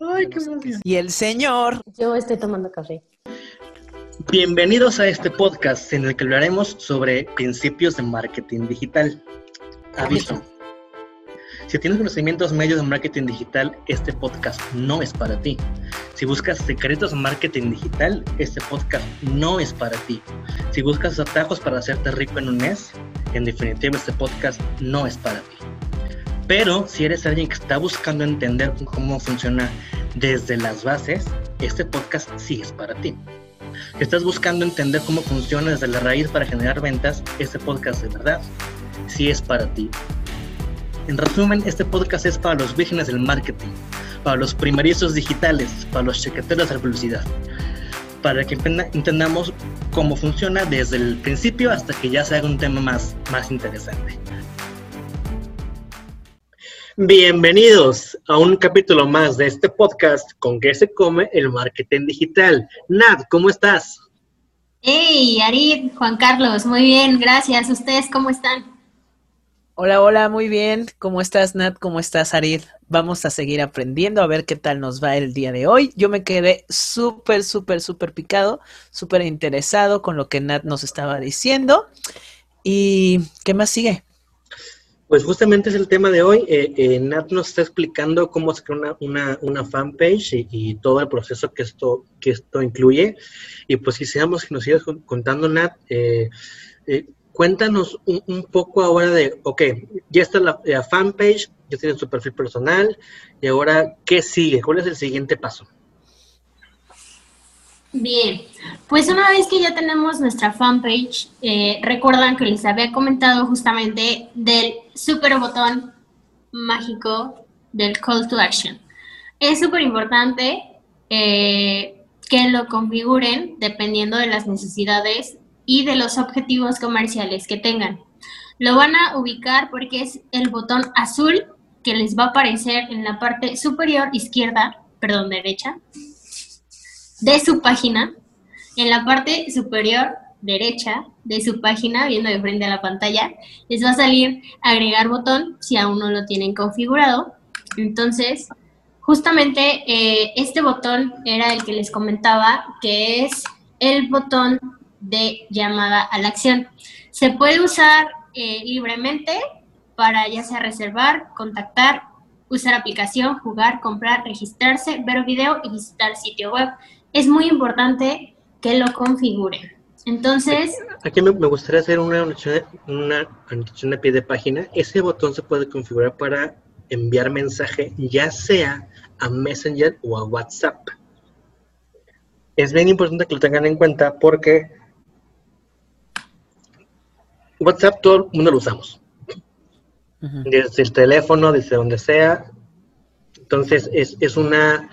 Ay, qué. Y el señor. Yo estoy tomando café. Bienvenidos a este podcast en el que hablaremos sobre principios de marketing digital. Aviso. Si tienes conocimientos medios de marketing digital, este podcast no es para ti. Si buscas secretos de marketing digital, este podcast no es para ti. Si buscas atajos para hacerte rico en un mes, en definitiva este podcast no es para ti. Pero si eres alguien que está buscando entender cómo funciona desde las bases, este podcast sí es para ti. Si estás buscando entender cómo funciona desde la raíz para generar ventas, este podcast de verdad sí es para ti. En resumen, este podcast es para los vírgenes del marketing, para los primerizos digitales, para los chequeteros de la publicidad, para que entendamos cómo funciona desde el principio hasta que ya se haga un tema más, más interesante. Bienvenidos a un capítulo más de este podcast con que se come el marketing digital. Nat, ¿cómo estás? Hey, Arid, Juan Carlos, muy bien, gracias. ¿Ustedes cómo están? Hola, hola, muy bien. ¿Cómo estás, Nat? ¿Cómo estás, Arid? Vamos a seguir aprendiendo a ver qué tal nos va el día de hoy. Yo me quedé súper, súper, súper picado, súper interesado con lo que Nat nos estaba diciendo. ¿Y qué más sigue? Pues justamente es el tema de hoy. Eh, eh, Nat nos está explicando cómo se crea una, una, fanpage y, todo el proceso que esto, que esto incluye. Y pues quisiéramos que nos sigas contando, Nat, eh, cuéntanos un, poco ahora de, ok, ya está la, fanpage, ya tienes tu perfil personal, y ahora, ¿qué sigue? ¿Cuál es el siguiente paso? Bien, pues una vez que ya tenemos nuestra fanpage, eh, recuerdan que les había comentado justamente del super botón mágico del call to action. Es súper importante eh, que lo configuren dependiendo de las necesidades y de los objetivos comerciales que tengan. Lo van a ubicar porque es el botón azul que les va a aparecer en la parte superior izquierda, perdón, derecha, de su página. En la parte superior derecha de su página, viendo de frente a la pantalla, les va a salir agregar botón si aún no lo tienen configurado. Entonces, justamente eh, este botón era el que les comentaba, que es el botón de llamada a la acción. Se puede usar eh, libremente para ya sea reservar, contactar, usar aplicación, jugar, comprar, registrarse, ver video y visitar sitio web. Es muy importante que lo configuren. Entonces... Aquí me, gustaría hacer una anotación, una de pie de página. Ese botón se puede configurar para enviar mensaje ya sea a Messenger o a WhatsApp. Es bien importante que lo tengan en cuenta porque WhatsApp todo el mundo lo usamos. Desde el teléfono, desde donde sea. Entonces es, una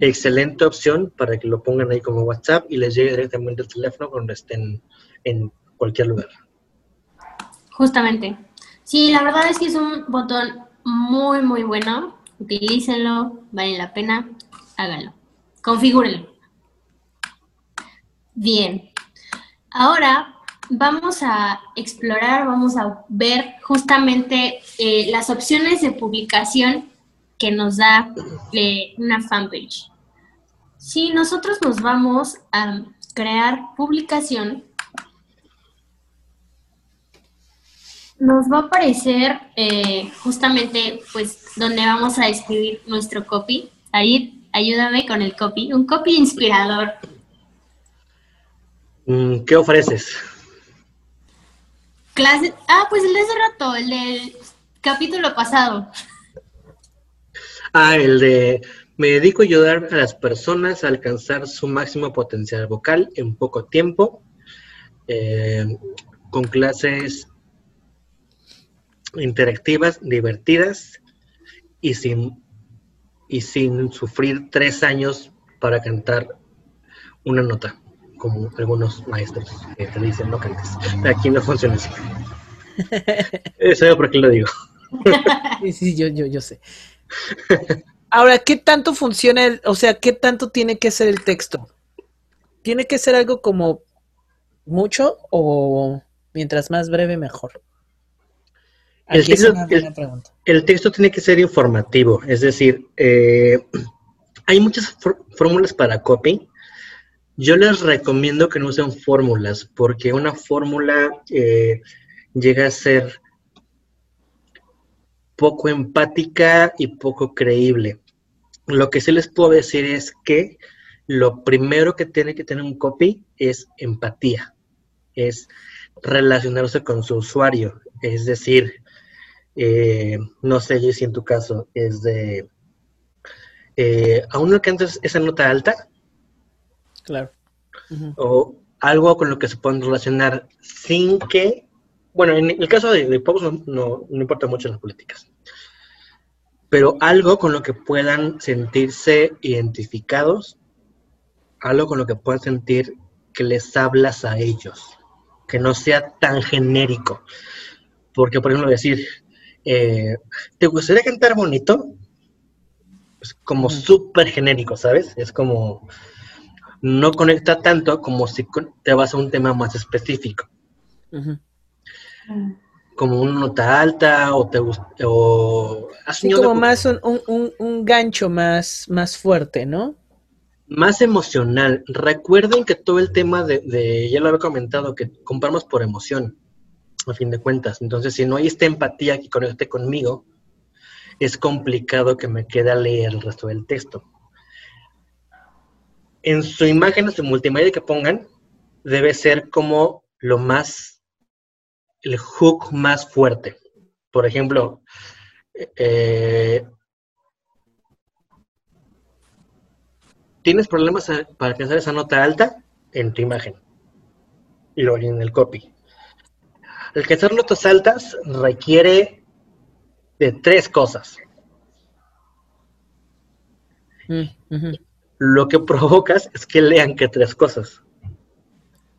excelente opción para que lo pongan ahí como WhatsApp y les llegue directamente el teléfono cuando estén en cualquier lugar. Justamente. Sí, la verdad es que es un botón muy, muy bueno. Utilícenlo, vale la pena, háganlo. Configúrenlo. Bien. Ahora vamos a explorar, vamos a ver justamente eh, las opciones de publicación que nos da eh, una fanpage. Si nosotros nos vamos a crear publicación, nos va a aparecer eh, justamente pues donde vamos a escribir nuestro copy. Ahí, ayúdame con el copy, un copy inspirador. Mm, ¿Qué ofreces? Clase. Ah, pues el de hace rato, el del capítulo pasado. Ah, el de me dedico a ayudar a las personas a alcanzar su máximo potencial vocal en poco tiempo, eh, con clases interactivas, divertidas y sin, y sin sufrir tres años para cantar una nota como algunos maestros que te dicen no cantes. Aquí no funciona así. Eso es por qué lo digo. sí, sí, yo, yo, yo sé. Ahora, ¿qué tanto funciona, o sea, qué tanto tiene que ser el texto? ¿Tiene que ser algo como mucho o mientras más breve mejor? El texto, el, texto, tiene que ser informativo, es decir, eh, hay muchas fórmulas para copy. Yo les recomiendo que no usen fórmulas, porque una fórmula eh, llega a ser poco empática y poco creíble. Lo que sí les puedo decir es que lo primero que tiene que tener un copy es empatía, es relacionarse con su usuario, es decir, eh, no sé si en tu caso es de, eh, ¿aún no alcanzas esa nota alta? Claro. O algo con lo que se pueden relacionar sin que, bueno, en el caso de, de no, no, importa mucho las políticas, pero algo con lo que puedan sentirse identificados, algo con lo que puedan sentir que les hablas a ellos, que no sea tan genérico. Porque, por ejemplo, decir, eh, ¿te gustaría cantar bonito? Es como súper genérico, ¿sabes? Es como, no conecta tanto como si te vas a un tema más específico. Como una nota alta o te gusta, o... como más un, un, gancho más, más fuerte, ¿no? Más emocional. Recuerden que todo el tema de, de ya lo había comentado, que compramos por emoción a fin de cuentas. Entonces, si no hay esta empatía que conecte conmigo, es complicado que me quede a leer el resto del texto. En su imagen, en su multimedia que pongan, debe ser como lo más, el hook más fuerte. Por ejemplo, eh, tienes problemas para alcanzar esa nota alta en tu imagen y luego en el copy. Hacer notas altas requiere de tres cosas. Mm, Lo que provocas es que lean que tres cosas.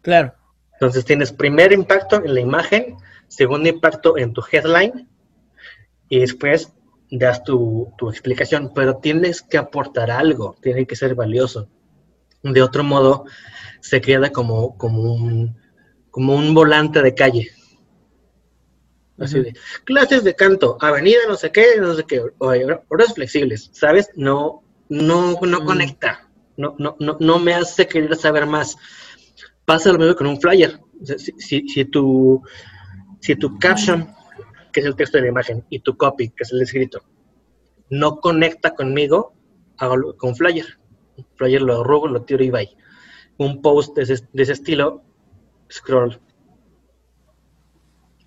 Claro. Entonces tienes primer impacto en la imagen, segundo impacto en tu headline y después das tu, tu explicación, pero tienes que aportar algo, tiene que ser valioso. De otro modo, se queda como, como, un, como un volante de calle. Así de, clases de canto, avenida, no sé qué, no sé qué, horas flexibles, ¿sabes? No, no, no mm. conecta, no, no, no, no me hace querer saber más. Pasa lo mismo con un flyer. si, si, tu, si tu caption, que es el texto de la imagen, y tu copy, que es el escrito, no conecta conmigo, hago con flyer. Un flyer lo arrugo, lo tiro y bye. Un post de ese, de ese estilo, scroll.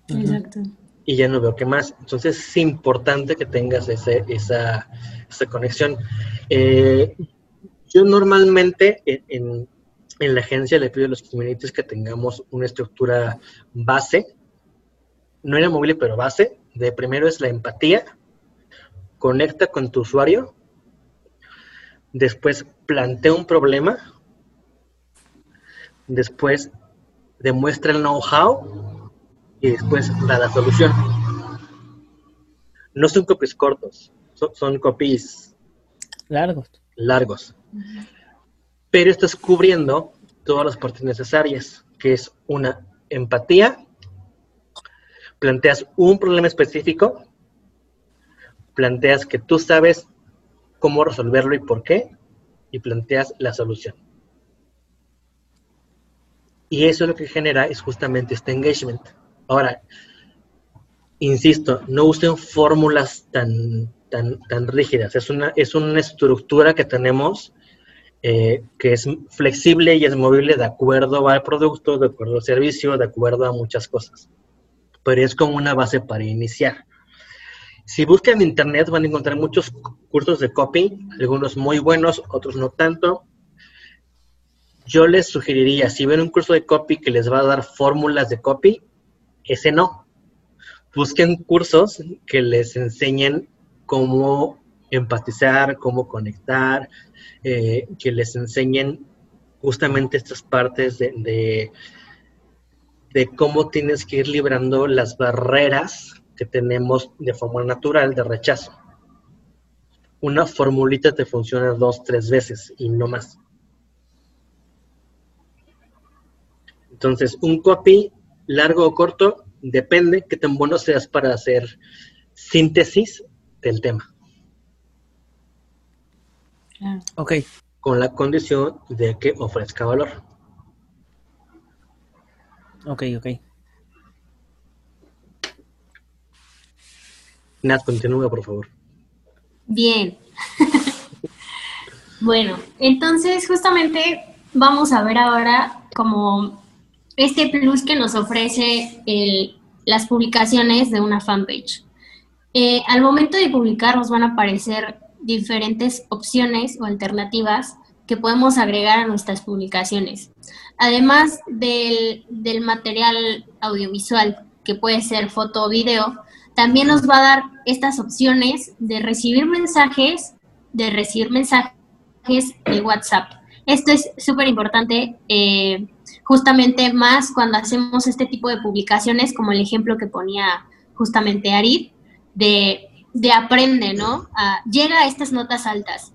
Exacto y ya no veo qué más. Entonces es importante que tengas ese, esa, esa conexión. Eh, yo normalmente en, en, la agencia le pido a los communities que tengamos una estructura base, no inamovible, pero base. De primero es la empatía, conecta con tu usuario, después plantea un problema, después demuestra el know-how y después da la solución. No son copies cortos, son, copies largos. largos. Pero estás cubriendo todas las partes necesarias, que es una empatía, planteas un problema específico, planteas que tú sabes cómo resolverlo y por qué, y planteas la solución. Y eso lo que genera es justamente este engagement. Ahora, insisto, no usen fórmulas tan, tan, tan rígidas. Es una, es una estructura que tenemos eh, que es flexible y es movible de acuerdo al producto, de acuerdo al servicio, de acuerdo a muchas cosas. Pero es como una base para iniciar. Si buscan en internet van a encontrar muchos cursos de copy, algunos muy buenos, otros no tanto. Yo les sugeriría, si ven un curso de copy que les va a dar fórmulas de copy, ese no. Busquen cursos que les enseñen cómo empatizar, cómo conectar, eh, que les enseñen justamente estas partes de, de, cómo tienes que ir librando las barreras que tenemos de forma natural de rechazo. Una formulita te funciona dos, tres veces y no más. Entonces, un copy largo o corto, depende qué tan bueno seas para hacer síntesis del tema. Ok. Con la condición de que ofrezca valor. Ok, ok. Nat, continúa, por favor. Bien. bueno, entonces justamente vamos a ver ahora como este plus que nos ofrece las publicaciones de una fanpage. Eh, al momento de publicar nos van a aparecer diferentes opciones o alternativas que podemos agregar a nuestras publicaciones. Además del, del material audiovisual, que puede ser foto o video, también nos va a dar estas opciones de recibir mensajes, de recibir mensajes de WhatsApp. Esto es súper importante, eh, justamente más cuando hacemos este tipo de publicaciones, como el ejemplo que ponía justamente Arid, de, de aprende, ¿no? llega a estas notas altas.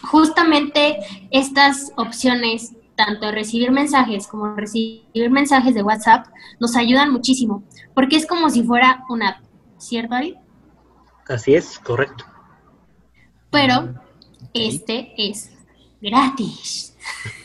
Justamente estas opciones, tanto recibir mensajes como recibir mensajes de WhatsApp, nos ayudan muchísimo, porque es como si fuera una app, ¿cierto, Arid? Así es, correcto. Pero este es gratis.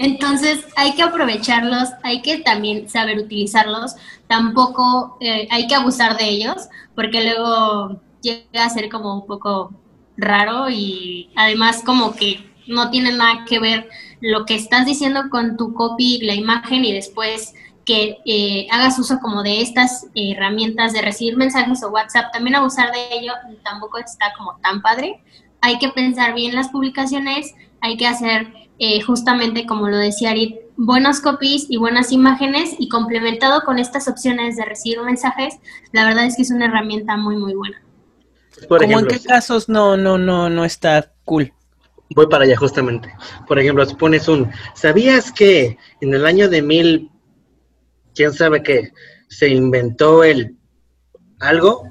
Entonces hay que aprovecharlos, hay que también saber utilizarlos, tampoco eh, hay que abusar de ellos, porque luego llega a ser como un poco raro y además como que no tiene nada que ver lo que estás diciendo con tu copy, la imagen y después que eh, hagas uso como de estas herramientas de recibir mensajes o WhatsApp, también abusar de ello tampoco está como tan padre. Hay que pensar bien las publicaciones, hay que hacer eh, justamente, como lo decía Arit, buenos copies y buenas imágenes y complementado con estas opciones de recibir mensajes, la verdad es que es una herramienta muy, muy buena. ¿Cómo en qué casos no, no, no, no está cool? Voy para allá justamente. Por ejemplo, si pones un, ¿sabías que en el año de mil, quién sabe qué, se inventó el algo?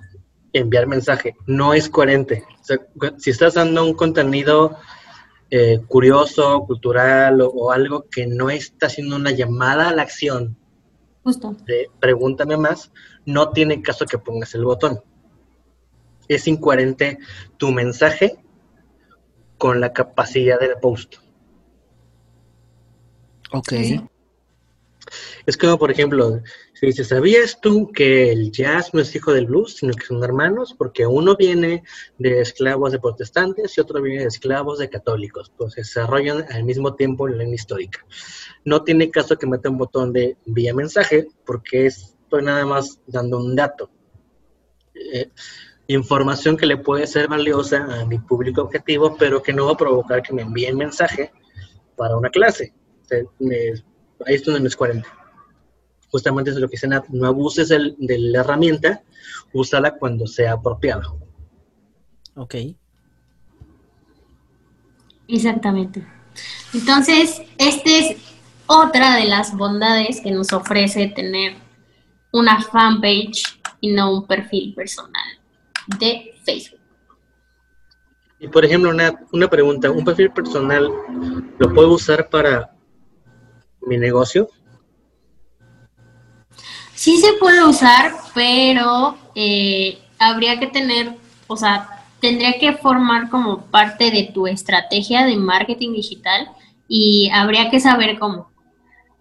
Enviar mensaje. No es coherente. si estás dando un contenido eh, curioso, cultural o, algo que no está haciendo una llamada a la acción Justo. de pregúntame más, no tiene caso que pongas el botón. Es incoherente tu mensaje con la capacidad del post. Ok. Es como, por ejemplo, si dices, ¿sabías tú que el jazz no es hijo del blues, sino que son hermanos? Porque uno viene de esclavos de protestantes y otro viene de esclavos de católicos. Pues se desarrollan al mismo tiempo la línea histórica. No tiene caso que meta un botón de vía mensaje, porque estoy nada más dando un dato. Eh, información que le puede ser valiosa a mi público objetivo, pero que no va a provocar que me envíen mensaje para una clase. ahí es donde no es 40 justamente es lo que dice Nat, no abuses de la herramienta, úsala cuando sea apropiado. Ok. Exactamente. Entonces, esta es otra de las bondades que nos ofrece tener una fanpage y no un perfil personal de Facebook. Y por ejemplo, una, una pregunta, ¿un perfil personal lo puedo usar para mi negocio? Sí se puede usar, pero eh, habría que tener, o sea, tendría que formar como parte de tu estrategia de marketing digital y habría que saber cómo.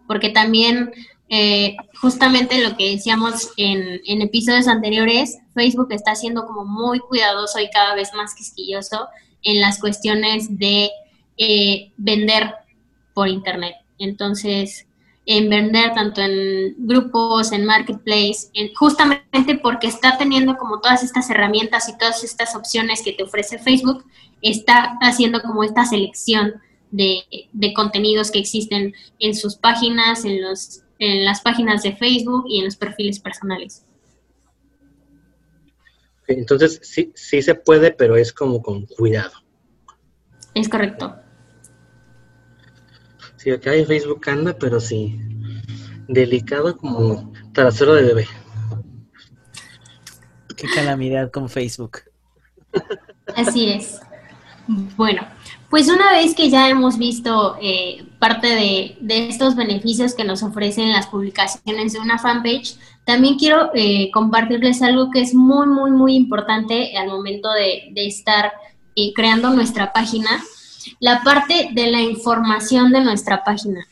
Porque también, eh, justamente lo que decíamos en, en episodios anteriores, Facebook está siendo como muy cuidadoso y cada vez más quisquilloso en las cuestiones de eh, vender por Internet. Entonces, en vender tanto en grupos, en marketplace, justamente porque está teniendo como todas estas herramientas y todas estas opciones que te ofrece Facebook, está haciendo como esta selección de, contenidos que existen en sus páginas, en, los, en las páginas de Facebook y en los perfiles personales. Entonces, sí, sí se puede, pero es como con cuidado. Es correcto. Sí, acá hay Facebook anda, pero sí, delicado como trasero de bebé. Qué calamidad con Facebook. Así es. Bueno, pues una vez que ya hemos visto eh, parte de, de, estos beneficios que nos ofrecen las publicaciones de una fanpage, también quiero eh, compartirles algo que es muy, muy, muy importante al momento de, de estar eh, creando nuestra página, la parte de la información de nuestra página.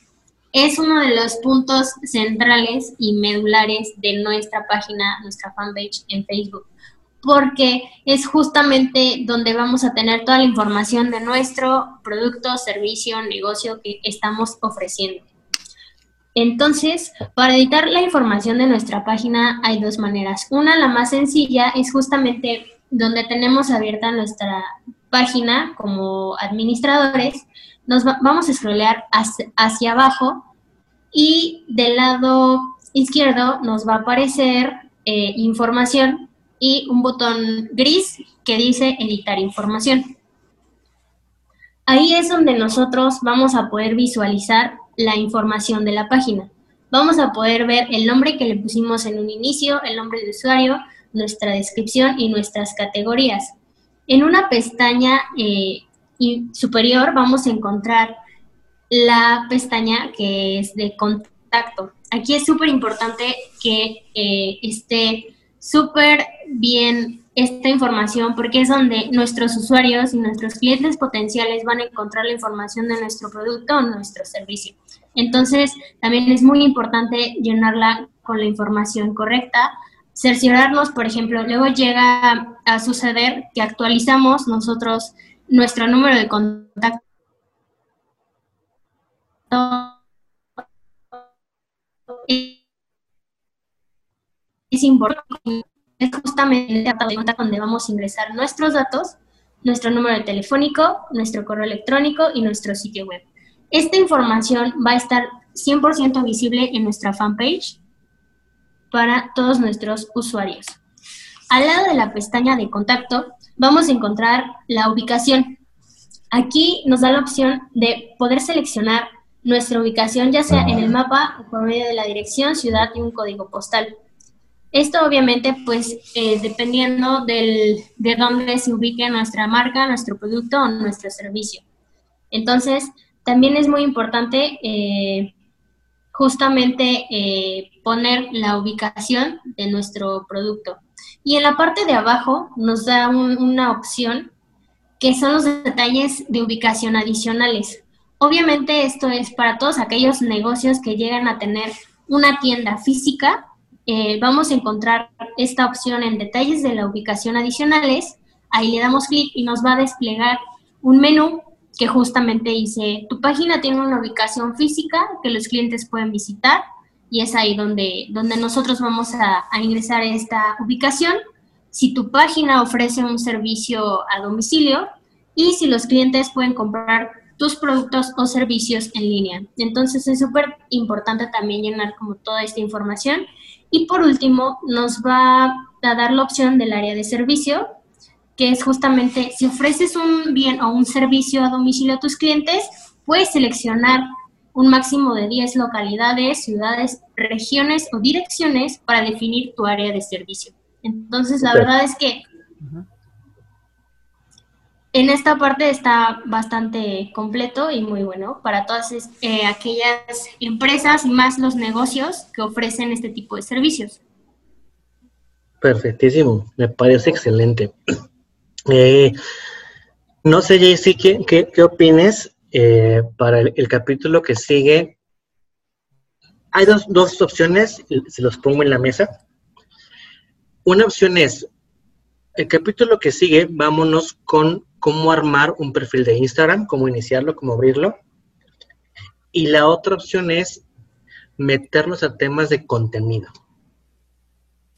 Es uno de los puntos centrales y medulares de nuestra página, nuestra fanpage en Facebook porque es justamente donde vamos a tener toda la información de nuestro producto, servicio, negocio que estamos ofreciendo. Entonces, para editar la información de nuestra página hay dos maneras. Una, la más sencilla, es justamente donde tenemos abierta nuestra página como administradores. Nos vamos a scrollear hacia, abajo y del lado izquierdo nos va a aparecer eh, información y un botón gris que dice editar información. Ahí es donde nosotros vamos a poder visualizar la información de la página. Vamos a poder ver el nombre que le pusimos en un inicio, el nombre de usuario, nuestra descripción y nuestras categorías. En una pestaña eh, superior vamos a encontrar la pestaña que es de contacto. Aquí es súper importante que eh, esté súper bien esta información porque es donde nuestros usuarios y nuestros clientes potenciales van a encontrar la información de nuestro producto o nuestro servicio. Entonces, también es muy importante llenarla con la información correcta, cerciorarnos, por ejemplo, luego llega a suceder que actualizamos nosotros nuestro número de contacto es importante, es justamente donde vamos a ingresar nuestros datos, nuestro número de telefónico, nuestro correo electrónico y nuestro sitio web. Esta información va a estar 100% visible en nuestra fanpage para todos nuestros usuarios. Al lado de la pestaña de contacto vamos a encontrar la ubicación. Aquí nos da la opción de poder seleccionar nuestra ubicación ya sea en el mapa o por medio de la dirección, ciudad y un código postal. Esto obviamente pues eh, dependiendo del, de dónde se ubique nuestra marca, nuestro producto o nuestro servicio. Entonces, también es muy importante eh, justamente eh, poner la ubicación de nuestro producto. Y en la parte de abajo nos da una opción que son los detalles de ubicación adicionales. Obviamente esto es para todos aquellos negocios que llegan a tener una tienda física eh, vamos a encontrar esta opción en detalles de la ubicación adicionales. Ahí le damos clic y nos va a desplegar un menú que justamente dice, tu página tiene una ubicación física que los clientes pueden visitar y es ahí donde, donde nosotros vamos a, a ingresar esta ubicación. Si tu página ofrece un servicio a domicilio y si los clientes pueden comprar tus productos o servicios en línea. Entonces es súper importante también llenar como toda esta información y por último, nos va a dar la opción del área de servicio, que es justamente si ofreces un bien o un servicio a domicilio a tus clientes, puedes seleccionar un máximo de 10 localidades, ciudades, regiones o direcciones para definir tu área de servicio. Entonces, la verdad es que en esta parte está bastante completo y muy bueno para todas eh, aquellas empresas y más los negocios que ofrecen este tipo de servicios. Perfectísimo, me parece excelente. Eh, no sé, Jaycee, ¿qué, qué, opines eh, para el, capítulo que sigue? Hay dos, dos opciones, se los pongo en la mesa. Una opción es, el capítulo que sigue, vámonos con cómo armar un perfil de Instagram, cómo iniciarlo, cómo abrirlo. Y la otra opción es meternos a temas de contenido.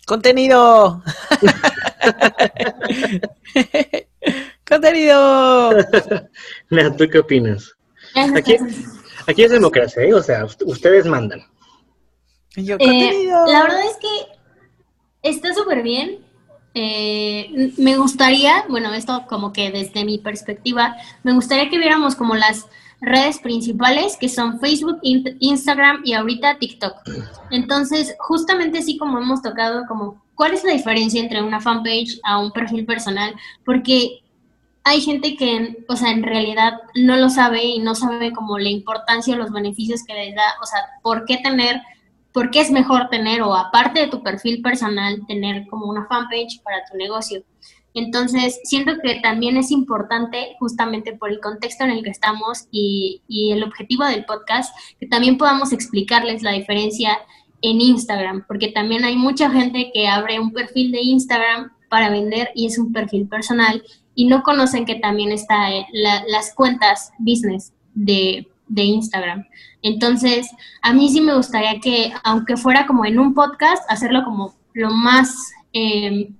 ¡Contenido! ¡Contenido! ¿tú qué opinas? Aquí, aquí es democracia, ¿eh? o sea, ustedes mandan. Eh, la verdad es que está súper bien eh, me gustaría, bueno, esto como que desde mi perspectiva, me gustaría que viéramos como las redes principales que son Facebook, Instagram y ahorita TikTok. Entonces, justamente así como hemos tocado como cuál es la diferencia entre una fanpage a un perfil personal, porque hay gente que, o sea, en realidad no lo sabe y no sabe como la importancia o los beneficios que les da, o sea, por qué tener, por qué es mejor tener o aparte de tu perfil personal, tener como una fanpage para tu negocio. Entonces, siento que también es importante, justamente por el contexto en el que estamos y, y el objetivo del podcast, que también podamos explicarles la diferencia en Instagram, porque también hay mucha gente que abre un perfil de Instagram para vender y es un perfil personal y no conocen que también está eh, las cuentas business de, de, Instagram. Entonces, a mí sí me gustaría que, aunque fuera como en un podcast, hacerlo como lo más em,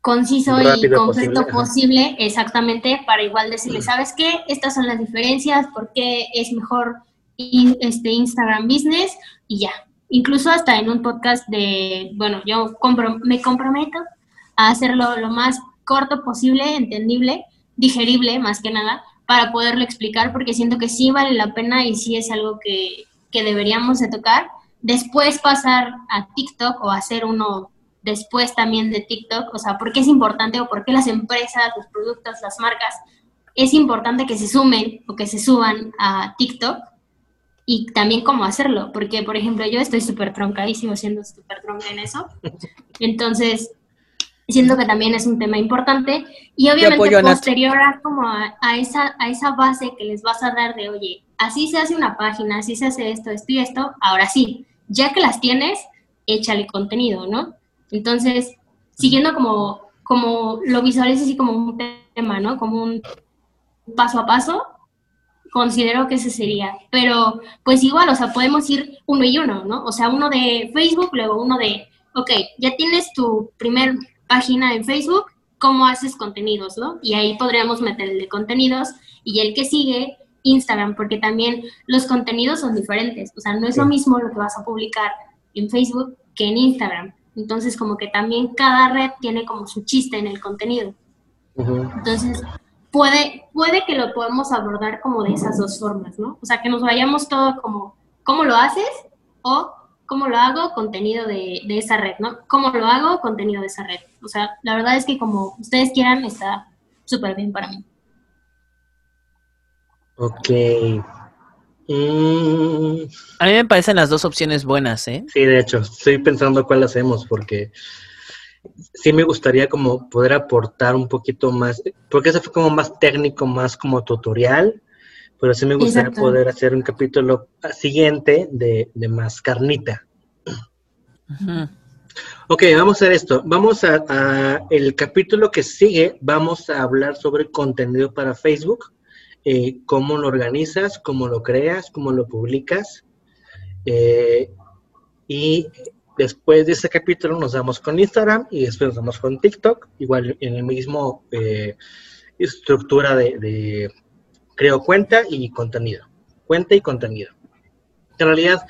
conciso y concreto posible. exactamente, para igual decirle, mm. ¿sabes qué? Estas son las diferencias, por qué es mejor este Instagram Business y ya. Incluso hasta en un podcast de, bueno, yo me comprometo a hacerlo lo más corto posible, entendible, digerible más que nada, para poderlo explicar, porque siento que sí vale la pena y sí es algo que, que deberíamos de tocar. Después pasar a TikTok o hacer uno después también de TikTok, o sea, por qué es importante o por qué las empresas, los productos, las marcas, es importante que se sumen o que se suban a TikTok y también cómo hacerlo, porque por ejemplo yo estoy súper tronca y sigo siendo súper tronca en eso, entonces siento que también es un tema importante y obviamente posterior a, como a, esa, a esa base que les vas a dar de, oye, así se hace una página, así se hace esto, esto y esto, ahora sí, ya que las tienes, échale contenido, ¿no? Entonces, siguiendo como, como lo visualices así como un tema, ¿no? Como un paso a paso, considero que ese sería. Pero, pues igual, o sea, podemos ir uno y uno, ¿no? O sea, uno de Facebook, luego uno de, ok, ya tienes tu primer página en Facebook, ¿cómo haces contenidos, no? Y ahí podríamos meterle contenidos y el que sigue, Instagram, porque también los contenidos son diferentes. O sea, no es lo mismo lo que vas a publicar en Facebook que en Instagram. Entonces, como que también cada red tiene como su chiste en el contenido. Entonces, puede, puede que lo podamos abordar como de esas dos formas, ¿no? O sea, que nos vayamos todo como, ¿cómo lo haces? O ¿Cómo lo hago? Contenido de, esa red, ¿no? ¿Cómo lo hago? Contenido de esa red. O sea, la verdad es que como ustedes quieran, está súper bien para mí. Ok. Mm. A mí me parecen las dos opciones buenas, ¿eh? Sí, de hecho, estoy pensando cuál hacemos porque sí me gustaría como poder aportar un poquito más, porque eso fue como más técnico, más como tutorial, pero sí me gustaría poder hacer un capítulo siguiente de, más carnita. Ok, vamos a hacer esto. Vamos a, el capítulo que sigue, vamos a hablar sobre contenido para Facebook, eh, cómo lo organizas, cómo lo creas, cómo lo publicas. Eh, y después de ese capítulo nos vamos con Instagram y después nos vamos con TikTok, igual en el mismo eh, estructura de creo cuenta y contenido. Cuenta y contenido. En realidad,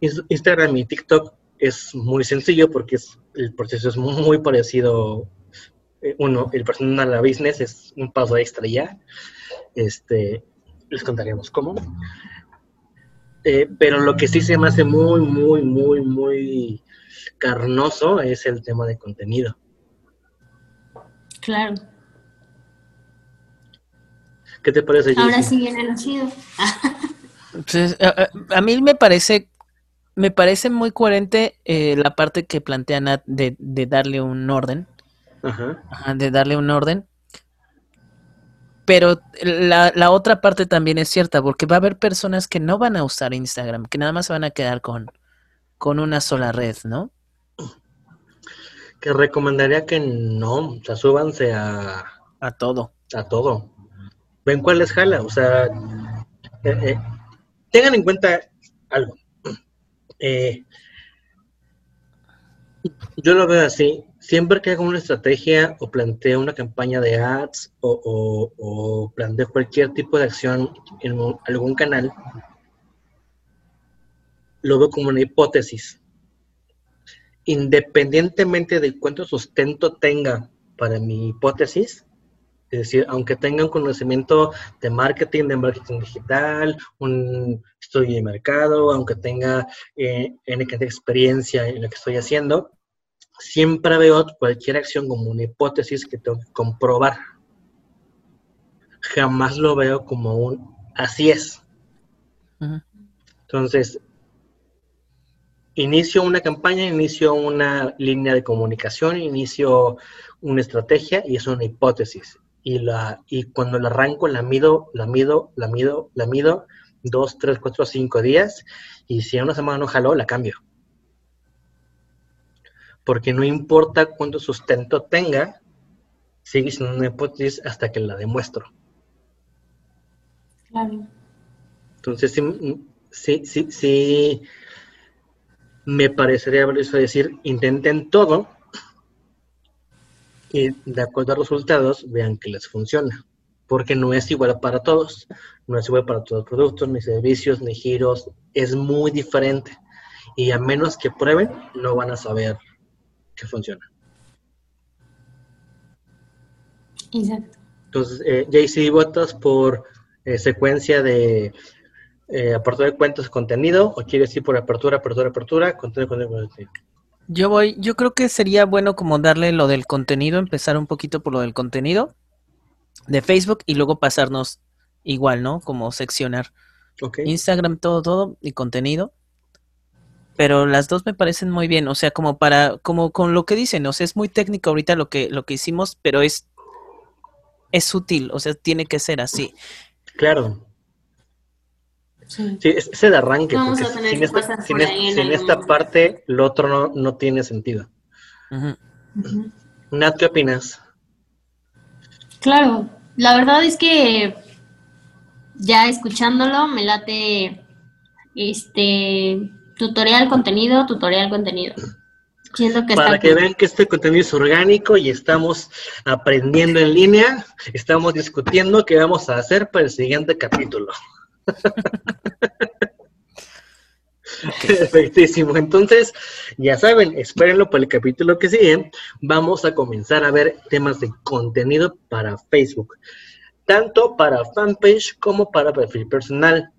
Instagram y TikTok es muy sencillo porque es, el proceso es muy, parecido. Eh, uno, el personal a business es un paso extra ya. Este, les contaremos cómo. Eh, pero lo que sí se me hace muy, muy, muy, muy carnoso es el tema de contenido. Claro. ¿Qué te parece? Ahora sí viene lo chido. a, mí me parece me parece muy coherente eh, la parte que plantea Nat de, darle un orden. Ajá. de darle un orden. Pero la, la, otra parte también es cierta, porque va a haber personas que no van a usar Instagram, que nada más se van a quedar con, con una sola red, ¿no? Que recomendaría que no, o sea, súbanse a... A todo. A todo ven cuál les jala. O sea, eh, eh, tengan en cuenta algo. Eh, yo lo veo así. Siempre que hago una estrategia o planteo una campaña de ads o, planteo cualquier tipo de acción en algún canal, lo veo como una hipótesis. Independientemente de cuánto sustento tenga para mi hipótesis, es decir, aunque tenga un conocimiento de marketing, de marketing digital, un estudio de mercado, aunque tenga eh, experiencia en lo que estoy haciendo, siempre veo cualquier acción como una hipótesis que tengo que comprobar. jamás lo veo como un así es. Entonces, inicio una campaña, inicio una línea de comunicación, inicio una estrategia y es una hipótesis. Y, la, y cuando la arranco, la mido, la mido, la mido, la mido, dos, tres, cuatro, cinco días. Y si en una semana no jaló, la cambio. Porque no importa cuánto sustento tenga, sigue siendo una hipótesis hasta que la demuestro. Claro. Entonces, sí, sí, sí, me parecería eso decir, intenten todo y de acuerdo a los resultados vean que les funciona. Porque no es igual para todos, no es igual para todos los productos, ni servicios, ni giros, es muy diferente. Y a menos que prueben, no van a saber que funciona. Exacto. Entonces, eh, JC, ¿votas por eh, secuencia de eh, apertura de cuentas, contenido? ¿O quieres ir por apertura, apertura, apertura, contenido, contenido, contenido? Yo voy, yo creo que sería bueno como darle lo del contenido, empezar un poquito por lo del contenido de Facebook y luego pasarnos igual, ¿no? Como seccionar Okay. Instagram, todo, todo y contenido. Pero las dos me parecen muy bien, o sea, como para, como con lo que dicen, o sea, es muy técnico ahorita lo que, lo que hicimos, pero es, es útil, o sea, tiene que ser así. Claro. Sí. Sí, es, es el arranque. Vamos porque a tener sin que esta, pasar sin por es- sin esta parte, lo otro no, no tiene sentido. Nat, ¿qué opinas? Claro, la verdad es que ya escuchándolo me late este tutorial contenido, tutorial contenido. Siento que Para está que vean que este contenido es orgánico y estamos aprendiendo en línea, estamos discutiendo qué vamos a hacer para el siguiente capítulo. Perfectísimo. Entonces, ya saben, espérenlo para el capítulo que sigue. Vamos a comenzar a ver temas de contenido para Facebook, tanto para fanpage como para perfil personal.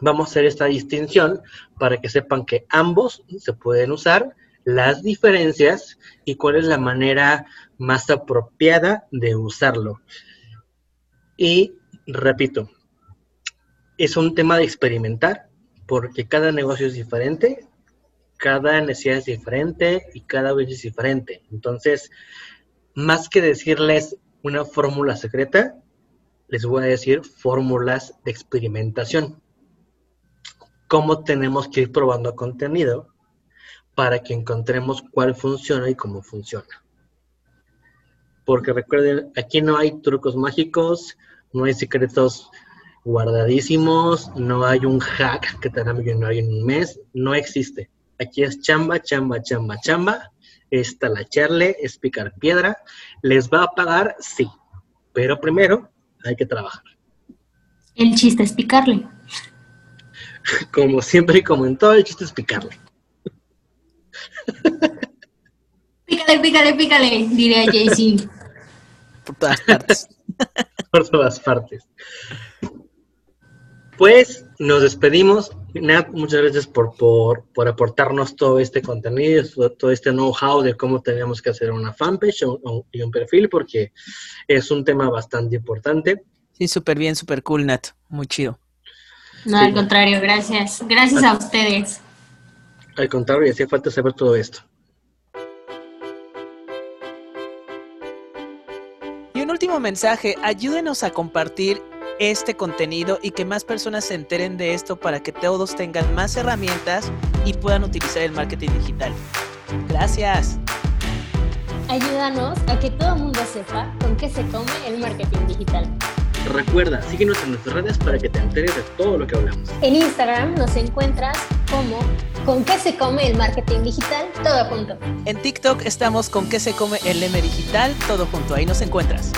Vamos a hacer esta distinción para que sepan que ambos se pueden usar, las diferencias y cuál es la manera más apropiada de usarlo. Y repito, es un tema de experimentar porque cada negocio es diferente, cada necesidad es diferente y cada vez es diferente. Entonces, más que decirles una fórmula secreta, les voy a decir fórmulas de experimentación. Cómo tenemos que ir probando contenido para que encontremos cuál funciona y cómo funciona. Porque recuerden, aquí no hay trucos mágicos, no hay secretos guardadísimos, no hay un hack que te hará millonario en un mes, no existe. Aquí es chamba, chamba, chamba, chamba, es talacharle, es picar piedra. ¿Les va a pagar? Sí, pero primero hay que trabajar. El chiste es picarle. Como siempre y como en todo, el chiste es picarle. Pícale, pícale, pícale, diría Jay-Z. Por todas partes. por todas partes. Pues nos despedimos. Nat, muchas gracias por, por, por aportarnos todo este contenido, todo, todo este know-how de cómo tenemos que hacer una fanpage o- o- y un perfil, porque es un tema bastante importante. Sí, súper bien, súper cool, Nat. Muy chido. No, al contrario, gracias. Gracias a ustedes. Al contrario, hacía falta saber todo esto. Y un último mensaje, ayúdenos a compartir este contenido y que más personas se enteren de esto para que todos tengan más herramientas y puedan utilizar el marketing digital. Gracias. Ayúdanos a que todo el mundo sepa con qué se come el marketing digital. Recuerda, síguenos en nuestras redes para que te enteres de todo lo que hablamos. En Instagram nos encuentras como con qué se come el marketing digital, todo junto. En TikTok estamos con qué se come el M digital, todo junto, ahí nos encuentras.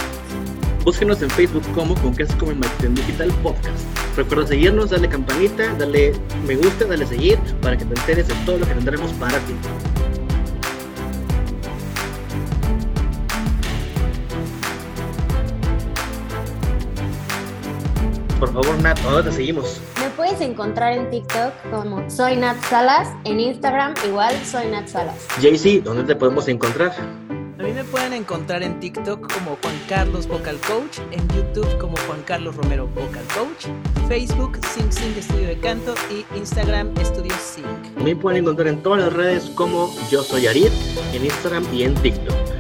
Búsquenos en Facebook como con que se come el marketing digital podcast. Recuerda seguirnos, darle campanita, darle me gusta, darle seguir para que te enteres de todo lo que tendremos para ti. Por favor, Nat, ¿a dónde te seguimos? Me puedes encontrar en TikTok como soy Nat Salas, en Instagram igual soy Nat Salas. Jaycee, ¿dónde te podemos encontrar? A mí me pueden encontrar en TikTok como Juan Carlos Vocal Coach, en YouTube como Juan Carlos Romero Vocal Coach, Facebook Sing Sing Estudio de Canto y Instagram Estudio Sing. A mí me pueden encontrar en todas las redes como Yo Soy Arid, en Instagram y en TikTok.